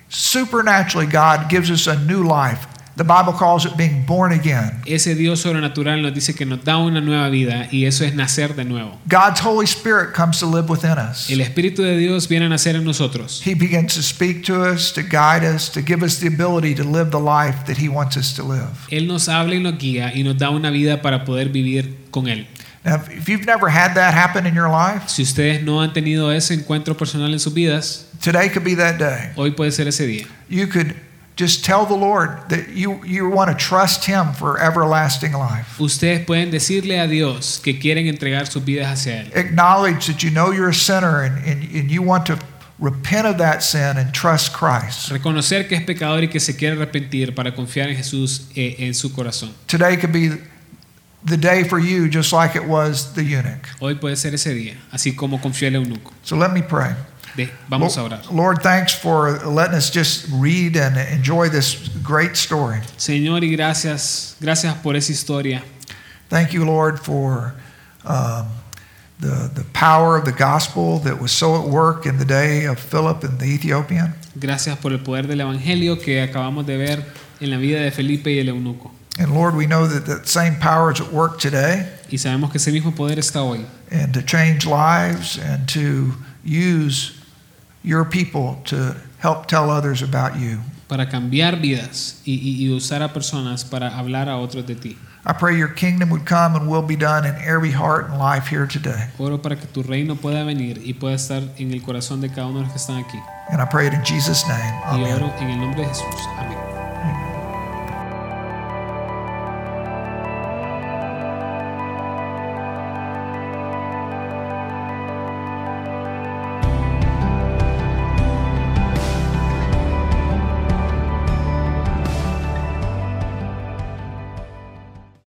Supernaturally, God gives us a new life. The Bible calls it being born again. Ese Dios sobrenatural nos dice que nos da una nueva vida y eso es nacer de nuevo. God's Holy Spirit comes to live within us. El Espíritu de Dios viene a nacer en nosotros. He begins to speak to us, to guide us, to give us the ability to live the life that He wants us to live. Él nos habla y nos guía y nos da una vida para poder vivir con Él. Now, if you've never had that happen in your life, Si ustedes no han tenido ese encuentro personal en sus vidas, today could be that day. hoy puede ser ese día. You could just tell the Lord that you, you want to trust Him for everlasting life. Ustedes pueden decirle a Dios que quieren entregar sus vidas hacia Él. Acknowledge that you know you're a sinner and, and, and you want to repent of that sin and trust Christ. Reconocer que es pecador y que se quiere arrepentir para confiar en Jesús eh, en su corazón. Today could be the day for you, just like it was the eunuch. Hoy puede ser ese día, así como confió el eunuco. So let me pray. Vamos a orar. Lord, thanks for letting us just read and enjoy this great story. Señor, y gracias, gracias por esa historia. Thank you, Lord, for um, the, the power of the gospel that was so at work in the day of Philip and the Ethiopian. Gracias por el poder del Evangelio que acabamos de ver en la vida de Felipe y el eunuco. And Lord, we know that that same power is at work today Y sabemos que ese mismo poder está hoy and to change lives and to use your people to help tell others about you. para cambiar vidas y, y- y usar a personas para hablar a otros de ti. I pray your kingdom would come and will be done in every heart and life here today. Oro para que tu reino pueda venir y pueda estar en el corazón de cada uno de los que están aquí. And I pray it in Jesus' name. Y oro en el nombre de Jesús. Amén.